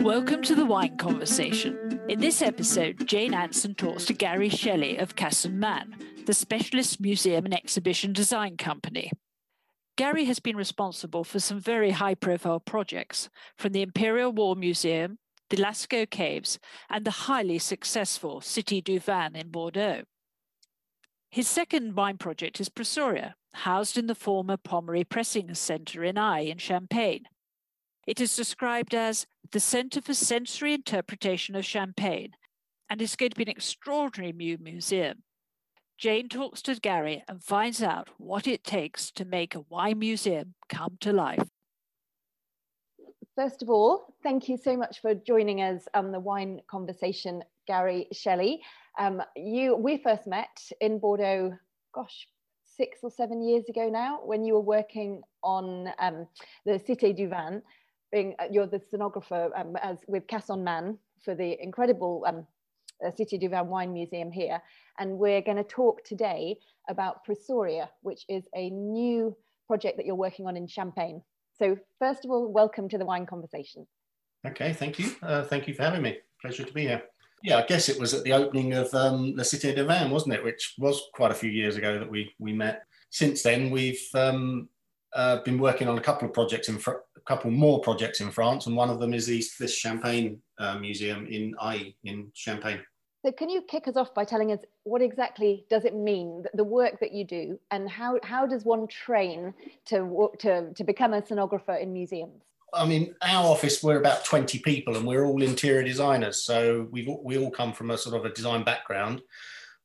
Welcome to the Wine Conversation. In this episode, Jane Anson talks to Gary Shelley of Casson Mann, the specialist museum and exhibition design company. Gary has been responsible for some very high profile projects, from the Imperial War Museum, the Lascaux Caves, and the highly successful Cité du Vin in Bordeaux. His second wine project is Pressoria, housed in the former Pommery Pressing Centre in Aÿ in Champagne. It is described as the Centre for Sensory Interpretation of Champagne, and is going to be an extraordinary new museum. Jane talks to Gary and finds out what it takes to make a wine museum come to life. First of all, thank you so much for joining us on the wine conversation, Gary Shelley. Um, you, we first met in Bordeaux, gosh, six or seven years ago now, when you were working on um, the Cité du Vin being uh, you're the scenographer um, as with Casson Mann for the incredible um, uh, Cité du Vin Wine Museum here. And we're going to talk today about Pressoria, which is a new project that you're working on in Champagne. So first of all, welcome to the wine conversation. Okay, thank you. Uh, thank you for having me. Pleasure to be here. Yeah, I guess it was at the opening of um, the Cité de Vin, wasn't it? Which was quite a few years ago that we we met. Since then, we've um, uh, been working on a couple of projects in Fr- a couple more projects in France, and one of them is this, this Champagne uh, museum in Aÿ in Champagne. So, can you kick us off by telling us what exactly does it mean the work that you do, and how how does one train to to to become a scenographer in museums? I mean, our office we're about twenty people, and we're all interior designers. So we've, we all come from a sort of a design background.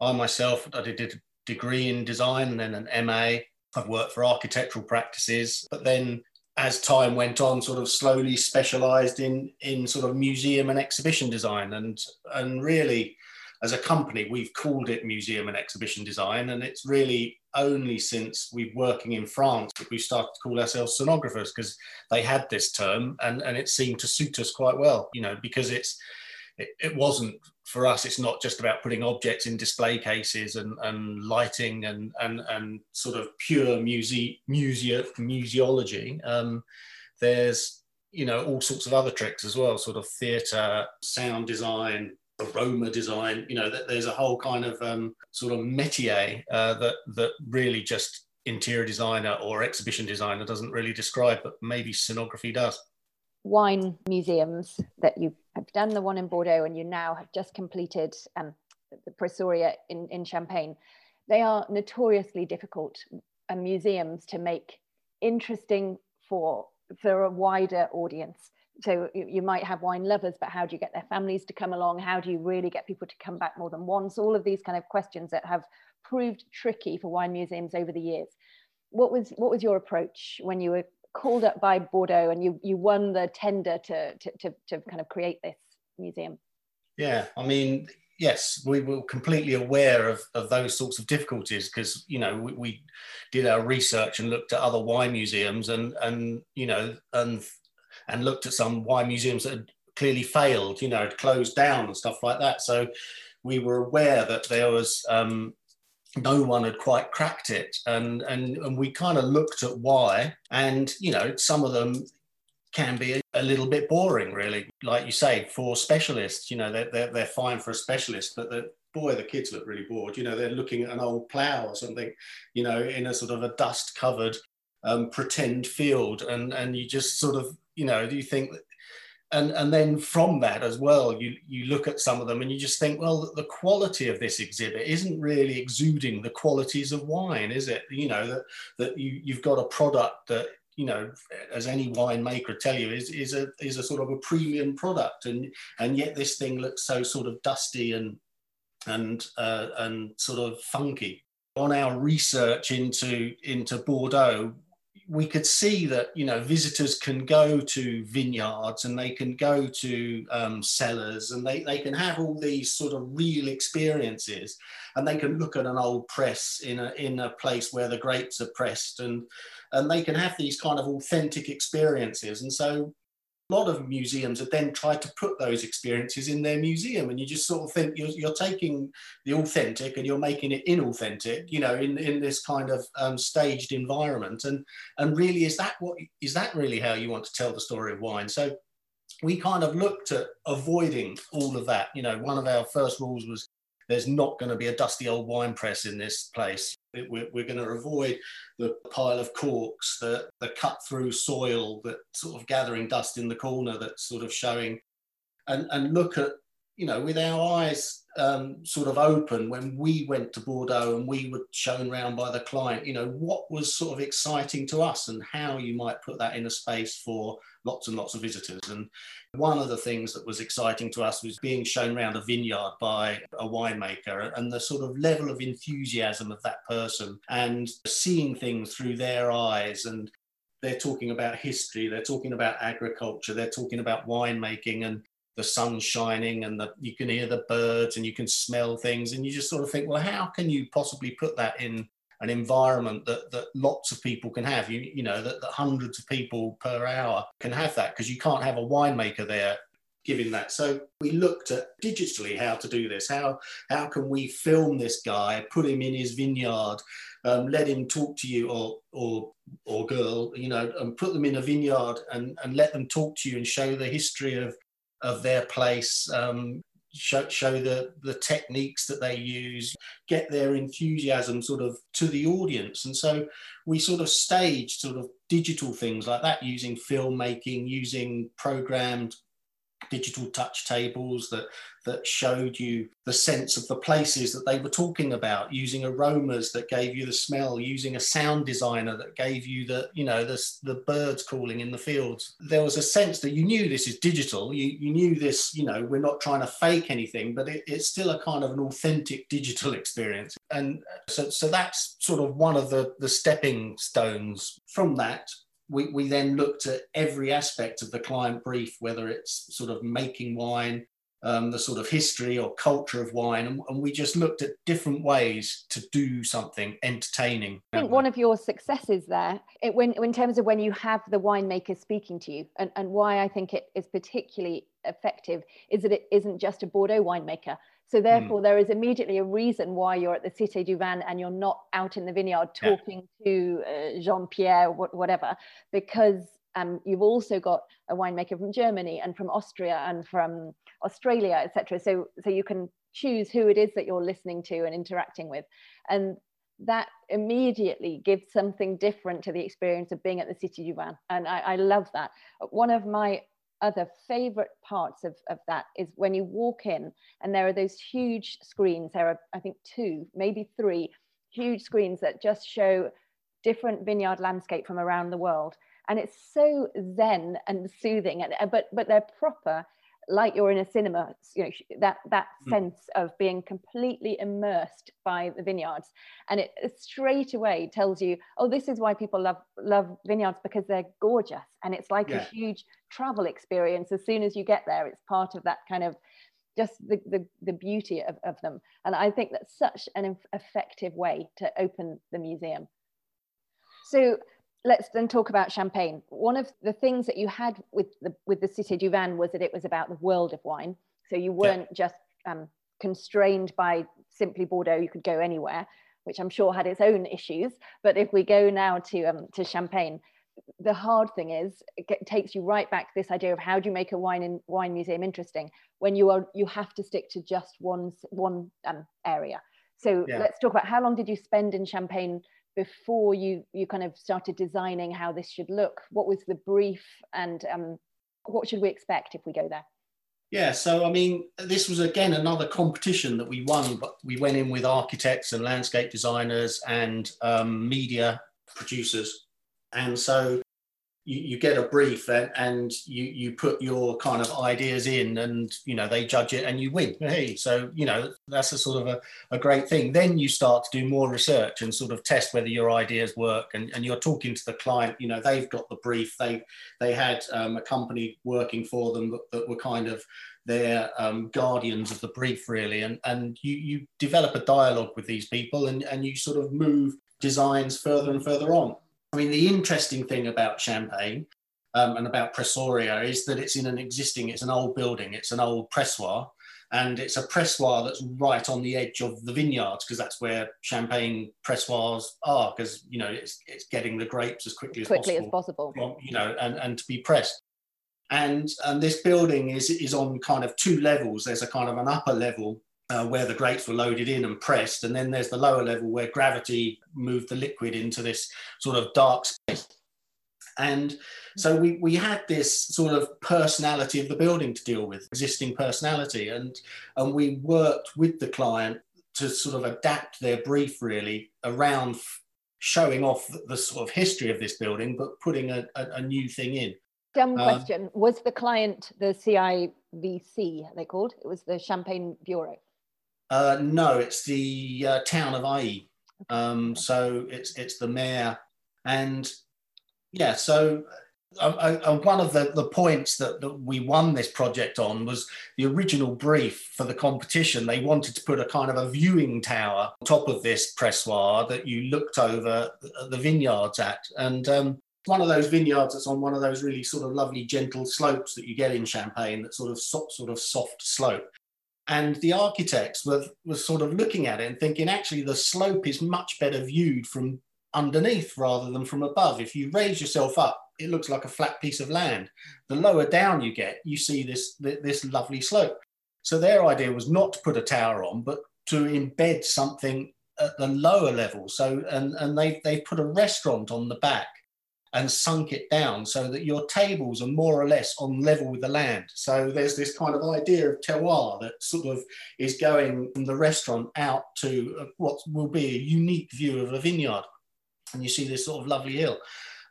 I myself, I did a degree in design and then an MA I've worked for architectural practices, but then as time went on, sort of slowly specialized in in sort of museum and exhibition design. And and really, as a company, we've called it museum and exhibition design. And it's really only since we're working in France that we started to call ourselves scenographers because they had this term and, and it seemed to suit us quite well, you know, because it's it, it wasn't for us, it's not just about putting objects in display cases and, and lighting and, and, and sort of pure muse, musea, museology. Um, there's, you know, all sorts of other tricks as well, sort of theatre, sound design, aroma design. You know, that there's a whole kind of um, sort of métier uh, that that really just interior designer or exhibition designer doesn't really describe, but maybe scenography does wine museums that you have done the one in Bordeaux and you now have just completed um, the Pressoria in, in Champagne, they are notoriously difficult uh, museums to make interesting for, for a wider audience. So you, might have wine lovers, but how do you get their families to come along? How do you really get people to come back more than once? All of these kind of questions that have proved tricky for wine museums over the years. What was what was your approach when you were called up by Bordeaux and you you won the tender to to to, to kind of create this museum. Yeah, I mean, yes, we were completely aware of, of those sorts of difficulties because you know we, we, did our research and looked at other wine museums and and you know and and looked at some wine museums that had clearly failed, you know, had closed down and stuff like that. So we were aware that there was um, no one had quite cracked it. And and and we kind of looked at why and you know some of them can be a, little bit boring really. Like you say for specialists you know they're, they're, they're fine for a specialist but the boy the kids look really bored. You know they're looking at an old plow or something you know in a sort of a dust covered um, pretend field. And and you just sort of you know do you think and and then from that as well you you look at some of them and you just think well the quality of this exhibit isn't really exuding the qualities of wine is it? You know that that you you've got a product that you know as any winemaker tell you is is a is a sort of a premium product and and yet this thing looks so sort of dusty and and uh, and sort of funky. On our research into into Bordeaux we could see that you know visitors can go to vineyards and they can go to um, cellars and they, they can have all these sort of real experiences and they can look at an old press in a, in a place where the grapes are pressed and and they can have these kind of authentic experiences. And so lot of museums have then tried to put those experiences in their museum and you just sort of think you're, you're taking the authentic and you're making it inauthentic you know in, in this kind of um, staged environment. And and really is that what is that really how you want to tell the story of wine? So we kind of looked at avoiding all of that. You know one of our first rules was there's not going to be a dusty old wine press in this place. We're, we're going to avoid the pile of corks, the, the cut through soil that sort of gathering dust in the corner that's sort of showing, and, and look at, you know, with our eyes um, sort of open when we went to Bordeaux and we were shown around by the client, you know, what was sort of exciting to us and how you might put that in a space for lots and lots of visitors. And one of the things that was exciting to us was being shown around a vineyard by a winemaker and the sort of level of enthusiasm of that person and seeing things through their eyes and they're talking about history, they're talking about agriculture, they're talking about winemaking and the sun shining and the, you can hear the birds and you can smell things and you just sort of think well how can you possibly put that in an environment that, that lots of people can have. You, you know that, that hundreds of people per hour can have that because you can't have a winemaker there giving that. So we looked at digitally how to do this. How how can we film this guy put him in his vineyard um, let him talk to you or or or girl you know and put them in a vineyard and and let them talk to you and show the history of of their place, um, show, show the, the techniques that they use, get their enthusiasm sort of to the audience. And so we sort of stage sort of digital things like that using filmmaking, using programmed digital touch tables that that showed you the sense of the places that they were talking about using aromas that gave you the smell using a sound designer that gave you the you know the, the birds calling in the fields. There was a sense that you knew this is digital you, you knew this you know we're not trying to fake anything but it, it's still a kind of an authentic digital experience. And so so that's sort of one of the the stepping stones from that we, we then looked at every aspect of the client brief, whether it's sort of making wine, um, the sort of history or culture of wine, and, and, we just looked at different ways to do something entertaining. I think one of your successes there, it, when in terms of when you have the winemaker speaking to you, and, and why I think it is particularly effective, is that it isn't just a Bordeaux winemaker. So hmm. therefore, mm. there is immediately a reason why you're at the Cité du Vin and you're not out in the vineyard talking yeah. to uh, Jean-Pierre, whatever, because um, you've also got a winemaker from Germany and from Austria and from Australia, etc. So, so you can choose who it is that you're listening to and interacting with, and that immediately gives something different to the experience of being at the Cité du Vin. And I, I love that. One of my other favorite parts of, of that is when you walk in and there are those huge screens there are i think two maybe three huge screens that just show different vineyard landscape from around the world. And it's so zen and soothing and but but they're proper like you're in a cinema you know that that mm. sense of being completely immersed by the vineyards. And it straight away tells you oh this is why people love love vineyards because they're gorgeous. And it's like yeah. a huge travel experience. As soon as you get there it's part of that kind of just the, the, the beauty of, of them. And i think that's such an effective way to open the museum. So let's then talk about champagne. One of the things that you had with the with the Cité du Vin was that it was about the world of wine. So you weren't yeah. just um, constrained by simply Bordeaux. You could go anywhere, which I'm sure had its own issues. But if we go now to um, to Champagne, the hard thing is it takes you right back to this idea of how do you make a wine in wine museum interesting when you are you have to stick to just one one um, area. So yeah. let's talk about how long did you spend in Champagne before you you kind of started designing how this should look what was the brief and um, what should we expect if we go there? Yeah so i mean this was again another competition that we won but we went in with architects and landscape designers and um, media producers. And so you, you get a brief and, and you, you put your kind of ideas in and you know they judge it and you win. Hey so you know that's a sort of a, a great thing. Then you start to do more research and sort of test whether your ideas work and, and you're talking to the client you know they've got the brief. They they had um, a company working for them that, that were kind of their um, guardians of the brief really. And and you you develop a dialogue with these people and and you sort of move designs further and further on I mean, the interesting thing about Champagne, um, and about Pressoria is that it's in an existing, it's an old building, it's an old pressoir, and it's a pressoir that's right on the edge of the vineyards because that's where champagne pressoirs are because you know it's it's getting the grapes as quickly, quickly as possible, as possible, you know, and and to be pressed. And and this building is is on kind of two levels. There's a kind of an upper level uh, where the grapes were loaded in and pressed, and then there's the lower level where gravity moved the liquid into this sort of dark space. And so we, we had this sort of personality of the building to deal with, existing personality. And, and we worked with the client to sort of adapt their brief really around showing off the, sort of history of this building, but putting a, a, a new thing in. Dumb um, question. Was the client the CIVC, they called? It was the Champagne Bureau. Uh, no, it's the uh, town of Aÿ. Um, so it's it's the mayor, and yeah, so uh, uh, one of the, the points that, that we won this project on was the original brief for the competition. They wanted to put a kind of a viewing tower on top of this pressoir that you looked over the vineyards at. And um, one of those vineyards that's on one of those really sort of lovely gentle slopes that you get in Champagne, that sort of sort of soft slope. And the architects were, were sort of looking at it and thinking, actually, the slope is much better viewed from underneath rather than from above. If you raise yourself up, it looks like a flat piece of land. The lower down you get, you see this, this lovely slope. So their idea was not to put a tower on, but to embed something at the lower level. So, and, and they, they put a restaurant on the back and sunk it down so that your tables are more or less on level with the land. So there's this kind of idea of terroir that sort of is going from the restaurant out to uh, what will be a unique view of a vineyard and you see this sort of lovely hill.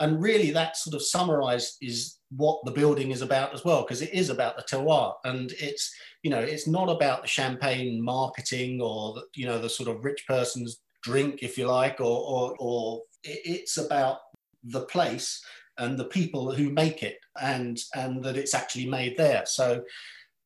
And really, that sort of summarized is what the building is about as well, because it is about the terroir, and it's you know it's not about the champagne marketing or the, you know the sort of rich person's drink, if you like, or or, or it's about the place and the people who make it, and and that it's actually made there. So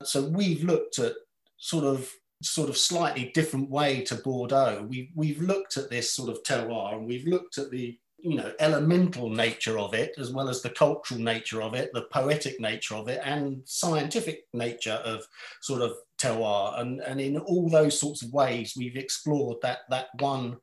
so we've looked at sort of sort of slightly different way to Bordeaux. We've, we've looked at this sort of terroir and we've looked at the you know elemental nature of it as well as the cultural nature of it the poetic nature of it and scientific nature of sort of terroir and, and in all those sorts of ways we've explored that that one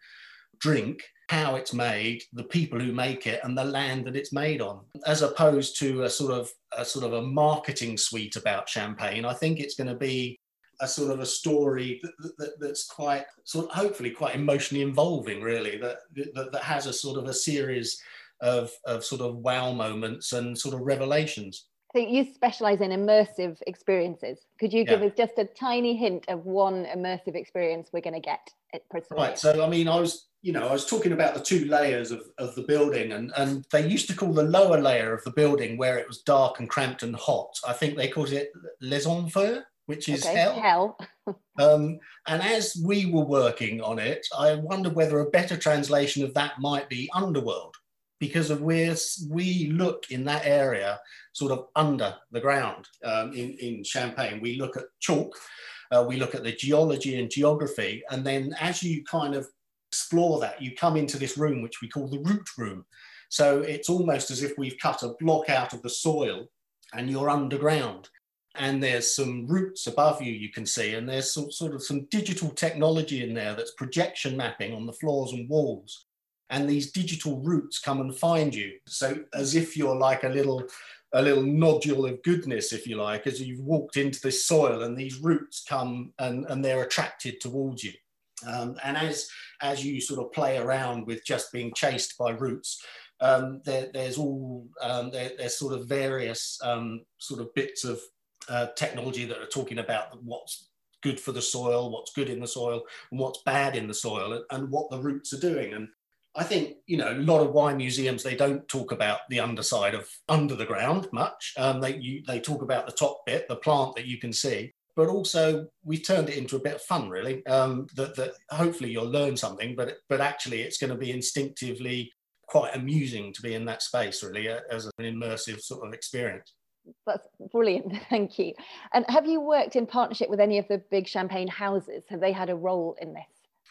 drink how it's made the people who make it and the land that it's made on as opposed to a sort of a sort of a marketing suite about champagne. I think it's going to be a sort of a story that, that, that's quite sort of hopefully quite emotionally involving really that, that, that has a sort of a series of, of sort of wow moments and sort of revelations. So you specialize in immersive experiences. Could you give yeah. us just a tiny hint of one immersive experience we're going to get at right so i mean i was you know i was talking about the two layers of, of the building and, and they used to call the lower layer of the building where it was dark and cramped and hot i think they called it les enfers which is okay, hell. hell. um, and as we were working on it, I wonder whether a better translation of that might be underworld, because of where we look in that area, sort of under the ground um, in, in Champagne. We look at chalk, uh, we look at the geology and geography, and then as you kind of explore that, you come into this room, which we call the root room. So it's almost as if we've cut a block out of the soil and you're underground. And there's some roots above you you can see and there's some, sort of some digital technology in there that's projection mapping on the floors and walls. And these digital roots come and find you. So as if you're like a little a little nodule of goodness if you like as you've walked into this soil and these roots come and, and they're attracted towards you um, and as as you sort of play around with just being chased by roots um, there, there's all um, there, there's sort of various um, sort of bits of uh, technology that are talking about what's good for the soil, what's good in the soil, and what's bad in the soil, and, and what the roots are doing. And I think you know a lot of wine museums they don't talk about the underside of under the ground much. Um, they you, they talk about the top bit, the plant that you can see, but also we've turned it into a bit of fun, really. Um, that that hopefully you'll learn something, but but actually it's going to be instinctively quite amusing to be in that space, really, as an immersive sort of experience that's brilliant thank you and have you worked in partnership with any of the big champagne houses have they had a role in this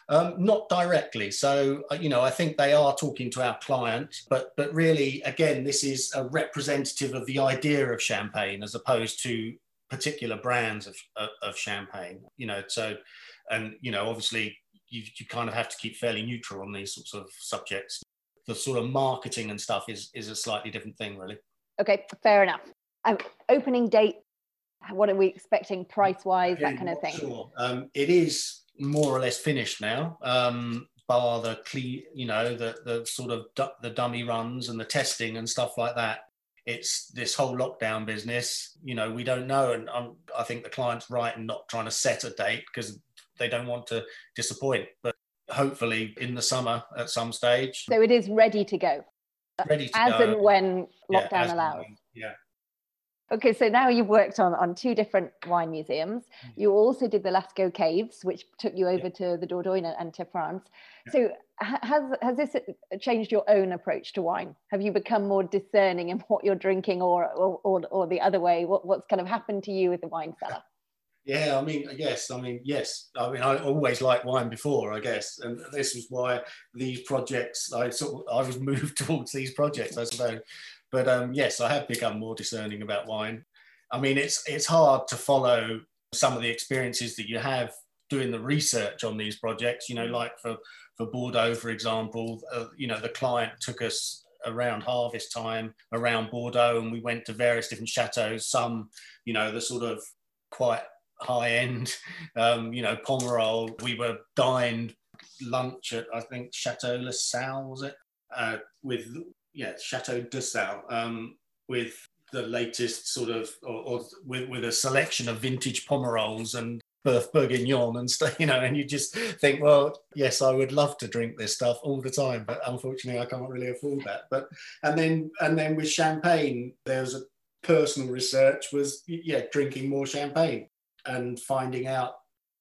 Um, not directly. So, uh, you know, I think they are talking to our client, but but really, again, this is a representative of the idea of champagne as opposed to particular brands of, of, of champagne. You know, so and you know, obviously, you, you kind of have to keep fairly neutral on these sorts of subjects. The sort of marketing and stuff is is a slightly different thing, really. Okay, fair enough. Um, opening date. What are we expecting price wise? That kind of thing. Sure. Um, it is more or less finished now. Um, bar the cle- you know the the sort of du- the dummy runs and the testing and stuff like that it's this whole lockdown business you know we don't know. And I'm, i think the client's right in not trying to set a date because they don't want to disappoint. But hopefully in the summer at some stage. So it is ready to go. Ready to as go. and when lockdown yeah, allows. when, yeah Okay, so now you've worked on, on two different wine museums. Mm. You also did the Lascaux Caves, which took you over to the Dordogne and to France. Yeah. So has, has this uh, changed your own approach to wine? Have you become more discerning in what you're drinking or, or, or, or the other way? What, what's kind of happened to you with the wine cellar? Yeah, I mean, yes, I mean, yes. I mean, I always liked wine before, I guess, and this was why these projects. I sort of, I was moved towards these projects, I suppose. But um, yes, I have become more discerning about wine. I mean, it's it's hard to follow some of the experiences that you have doing the research on these projects. You know, like for for Bordeaux, for example, uh, you know, the client took us around harvest time around Bordeaux, and we went to various different chateaux. Some, you know, the sort of quite high end, um, you know, Pomerol. We were dined lunch at I think Chateau La Salle was it uh, with yeah Chateau de Sales um, with the latest sort of or, or, with, with a selection of vintage Pomerols and Boeuf Bourguignon and stuff, you know, and you just think, well, yes, I would love to drink this stuff all the time, but unfortunately, I can't really afford that. But and then and then with champagne, there's a personal research was yeah drinking more champagne and finding out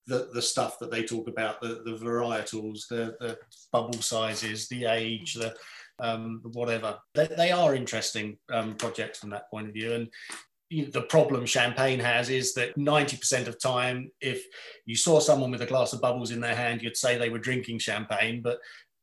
the, the stuff that they talk about, the, the varietals, the, the bubble sizes, the age, the um, whatever. They, they are interesting um, projects from that point of view. And you know, the problem champagne has is that 90% of time, if you saw someone with a glass of bubbles in their hand, you'd say they were drinking champagne, but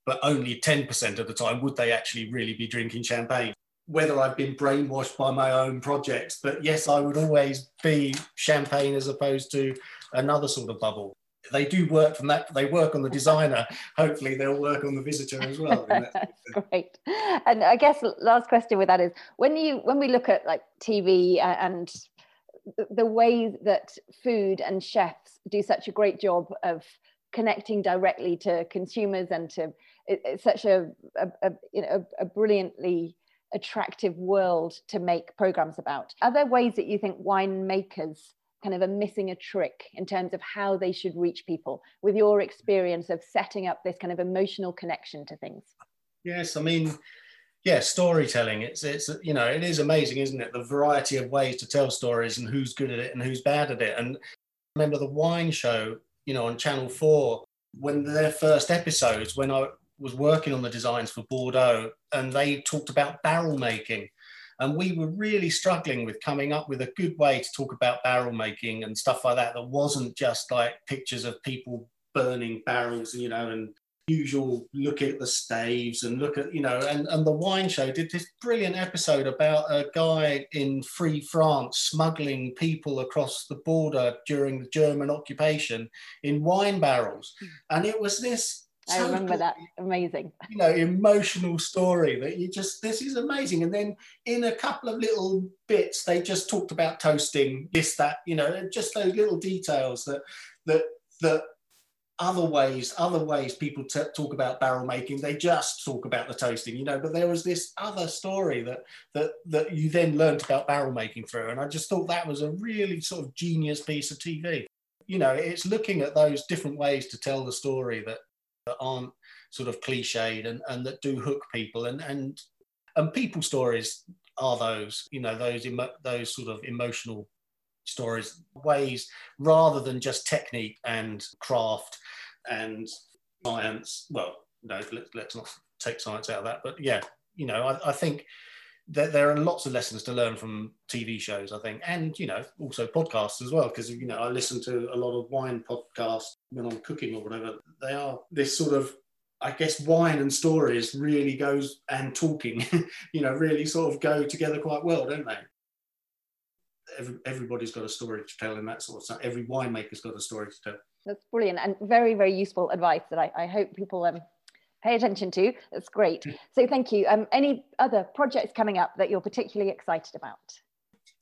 but only 10% of the time would they actually really be drinking champagne whether I've been brainwashed by my own projects, but yes, I would always be champagne as opposed to another sort of bubble. They do work from that. They work on the designer. Hopefully, they'll work on the visitor as well. Great. And I guess last question with that is when you when we look at like TV uh, and the way that food and chefs do such a great job of connecting directly to consumers and to it's such a, a, a you know a, a brilliantly attractive world to make programs about. Are there ways that you think winemakers kind of are missing a trick in terms of how they should reach people with your experience of setting up this kind of emotional connection to things? Yes, I mean, yeah, storytelling. It's it's you know it is amazing, isn't it? The variety of ways to tell stories and who's good at it and who's bad at it. And I remember the wine show, you know, on Channel Four when their first episodes when I was working on the designs for Bordeaux, and they talked about barrel making. And we were really struggling with coming up with a good way to talk about barrel making and stuff like that that wasn't just like pictures of people burning barrels, and, you know, and usual look at the staves and look at, you know, and, and the wine show did this brilliant episode about a guy in free France smuggling people across the border during the German occupation in wine barrels. Hmm. And it was this I remember that. Amazing. You know, emotional story that you just, this is amazing. And then in a couple of little bits, they just talked about toasting, this, that, you know, just those little details that, that, that other ways, other ways people t- talk about barrel making, they just talk about the toasting, you know, but there was this other story that, that, that you then learned about barrel making through. And I just thought that was a really sort of genius piece of TV. You know, it's looking at those different ways to tell the story that that aren't sort of cliched and, and that do hook people. And and and people stories are those you know those emo- those sort of emotional stories ways rather than just technique and craft and science. Well no let, let's not take science out of that but yeah you know I, I think there, there, are lots of lessons to learn from TV shows, I think, and you know, also podcasts as well. Because you know, I listen to a lot of wine podcasts when I'm cooking or whatever. They are this sort of, I guess, wine and stories really goes and talking, you know, really sort of go together quite well, don't they? Every, everybody's got a story to tell in that sort of stuff. Every winemaker's got a story to tell. That's brilliant and very, very useful advice that I, I hope people um, pay attention to. That's great. So thank you. Um, any other projects coming up that you're particularly excited about?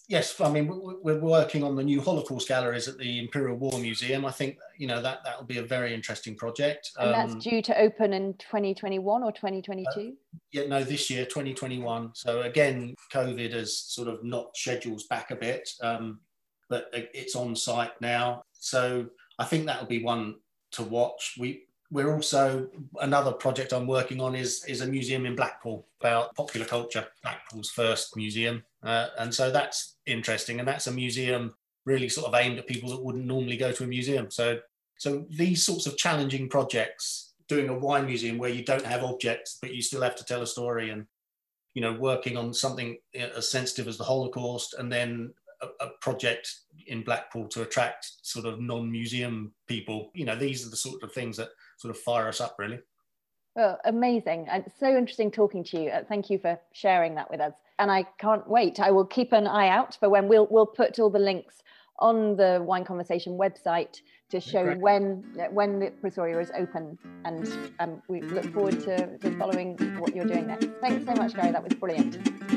Yes, I mean we're working on the new Holocaust galleries at the Imperial War Museum. I think you know that that will be a very interesting project. And that's um, due to open in 2021 or 2022. Uh, yeah, no, this year 2021. So again, COVID has sort of knocked schedules back a bit, um, but it's on site now. So I think that will be one to watch. We we're also another project I'm working on is is a museum in Blackpool about popular culture, Blackpool's first museum, uh, and so that's interesting. And that's a museum really sort of aimed at people that wouldn't normally go to a museum. So so these sorts of challenging projects, doing a wine museum where you don't have objects but you still have to tell a story, and you know working on something as sensitive as the Holocaust, and then a, a project in Blackpool to attract sort of non-museum people. You know, these are the sort of things that sort of fire us up, really. Well, amazing. And so interesting talking to you. Uh, thank you for sharing that with us. And I can't wait. I will keep an eye out for when we'll, we'll put all the links on the Wine Conversation website to show when when the Pressoria is open. And um, we look forward to, to following what you're doing next. Thanks so much, Gary. That was brilliant.